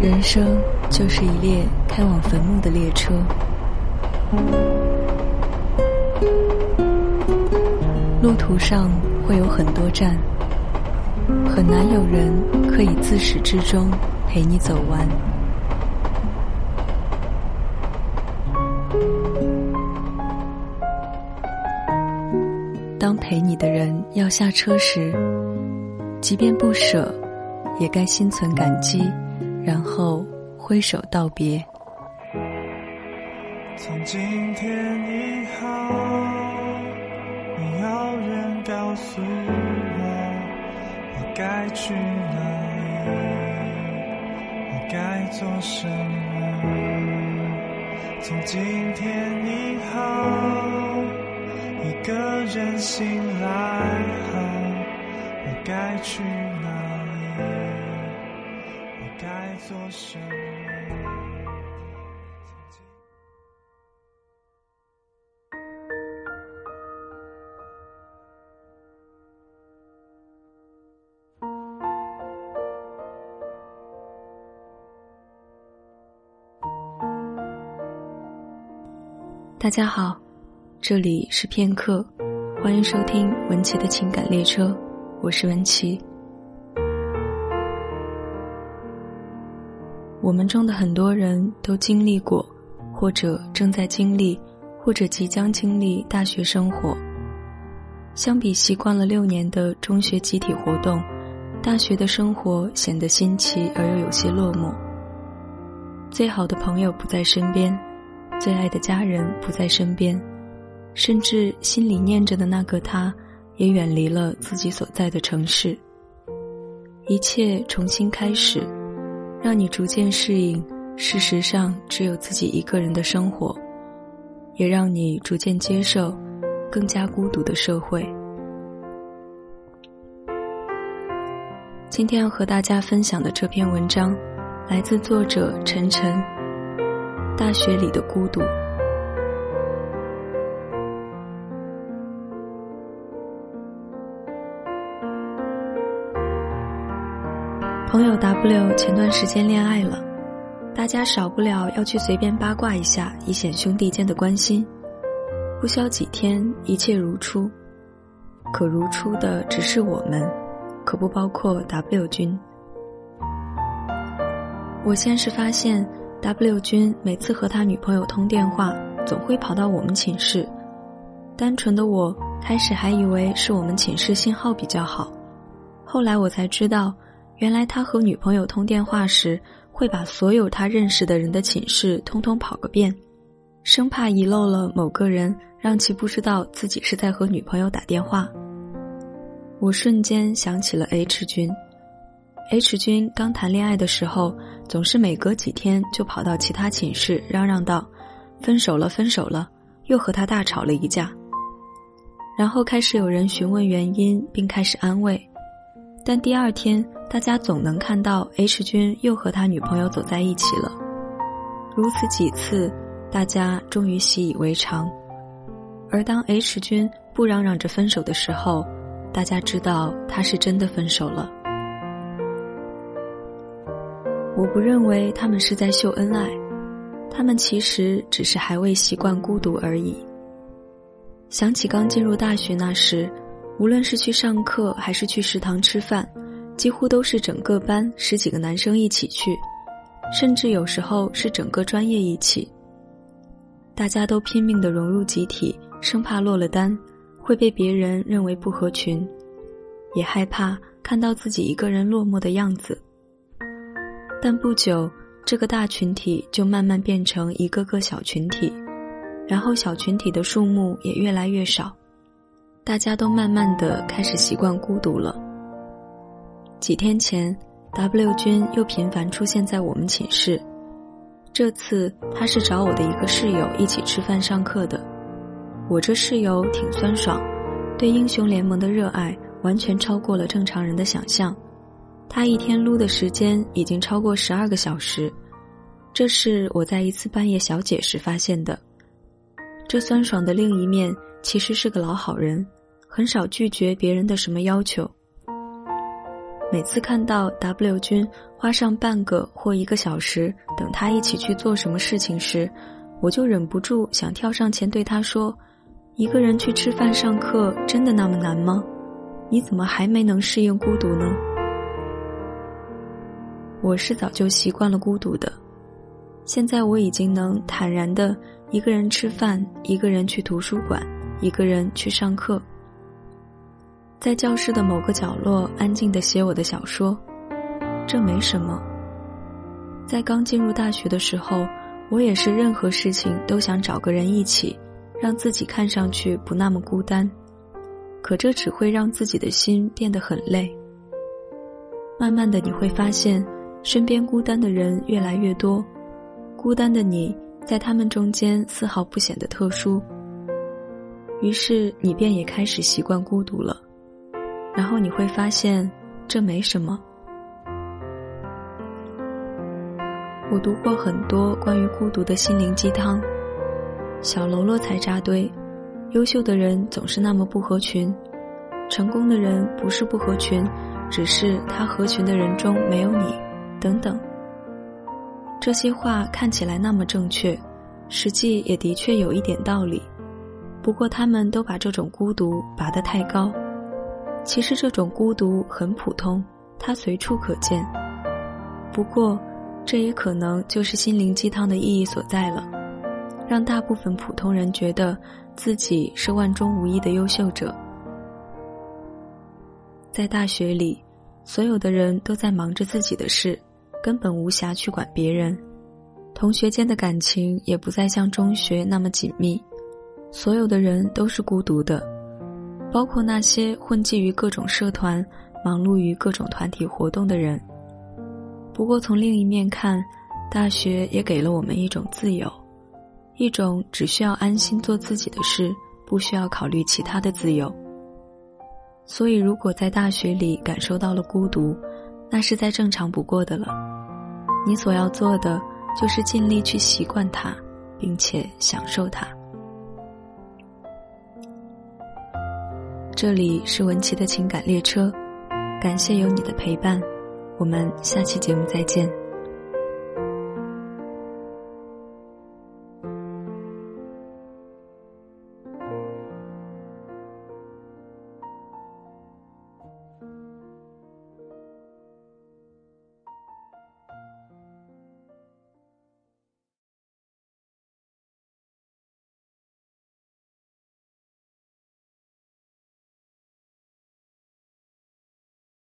人生就是一列开往坟墓的列车，路途上会有很多站，很难有人可以自始至终陪你走完。当陪你的人要下车时，即便不舍，也该心存感激。然后挥手道别。从今天以后，没有人告诉我我该去哪里，我该做什么。从今天以我该。做什么？大家好，这里是片刻，欢迎收听文琪的情感列车，我是文琪。我们中的很多人都经历过，或者正在经历，或者即将经历大学生活。相比习惯了六年的中学集体活动，大学的生活显得新奇而又有些落寞。最好的朋友不在身边，最爱的家人不在身边，甚至心里念着的那个他，也远离了自己所在的城市。一切重新开始。让你逐渐适应，事实上只有自己一个人的生活，也让你逐渐接受更加孤独的社会。今天要和大家分享的这篇文章，来自作者晨晨。大学里的孤独。朋友 W 前段时间恋爱了，大家少不了要去随便八卦一下，以显兄弟间的关心。不消几天，一切如初。可如初的只是我们，可不包括 W 君。我先是发现 W 君每次和他女朋友通电话，总会跑到我们寝室。单纯的我开始还以为是我们寝室信号比较好，后来我才知道。原来他和女朋友通电话时，会把所有他认识的人的寝室通通跑个遍，生怕遗漏了某个人，让其不知道自己是在和女朋友打电话。我瞬间想起了 H 君，H 君刚谈恋爱的时候，总是每隔几天就跑到其他寝室嚷嚷道：“分手了，分手了！”又和他大吵了一架。然后开始有人询问原因，并开始安慰，但第二天。大家总能看到 H 君又和他女朋友走在一起了，如此几次，大家终于习以为常。而当 H 君不嚷嚷着分手的时候，大家知道他是真的分手了。我不认为他们是在秀恩爱，他们其实只是还未习惯孤独而已。想起刚进入大学那时，无论是去上课还是去食堂吃饭。几乎都是整个班十几个男生一起去，甚至有时候是整个专业一起。大家都拼命的融入集体，生怕落了单会被别人认为不合群，也害怕看到自己一个人落寞的样子。但不久，这个大群体就慢慢变成一个个小群体，然后小群体的数目也越来越少，大家都慢慢的开始习惯孤独了。几天前，W 君又频繁出现在我们寝室。这次他是找我的一个室友一起吃饭上课的。我这室友挺酸爽，对英雄联盟的热爱完全超过了正常人的想象。他一天撸的时间已经超过十二个小时，这是我在一次半夜小解时发现的。这酸爽的另一面其实是个老好人，很少拒绝别人的什么要求。每次看到 W 君花上半个或一个小时等他一起去做什么事情时，我就忍不住想跳上前对他说：“一个人去吃饭、上课真的那么难吗？你怎么还没能适应孤独呢？”我是早就习惯了孤独的，现在我已经能坦然的一个人吃饭，一个人去图书馆，一个人去上课。在教室的某个角落安静的写我的小说，这没什么。在刚进入大学的时候，我也是任何事情都想找个人一起，让自己看上去不那么孤单。可这只会让自己的心变得很累。慢慢的，你会发现，身边孤单的人越来越多，孤单的你在他们中间丝毫不显得特殊。于是，你便也开始习惯孤独了。然后你会发现，这没什么。我读过很多关于孤独的心灵鸡汤，小喽啰才扎堆，优秀的人总是那么不合群，成功的人不是不合群，只是他合群的人中没有你，等等。这些话看起来那么正确，实际也的确有一点道理，不过他们都把这种孤独拔得太高。其实这种孤独很普通，它随处可见。不过，这也可能就是心灵鸡汤的意义所在了，让大部分普通人觉得自己是万中无一的优秀者。在大学里，所有的人都在忙着自己的事，根本无暇去管别人。同学间的感情也不再像中学那么紧密，所有的人都是孤独的。包括那些混迹于各种社团、忙碌于各种团体活动的人。不过，从另一面看，大学也给了我们一种自由，一种只需要安心做自己的事，不需要考虑其他的自由。所以，如果在大学里感受到了孤独，那是再正常不过的了。你所要做的，就是尽力去习惯它，并且享受它。这里是文琪的情感列车，感谢有你的陪伴，我们下期节目再见。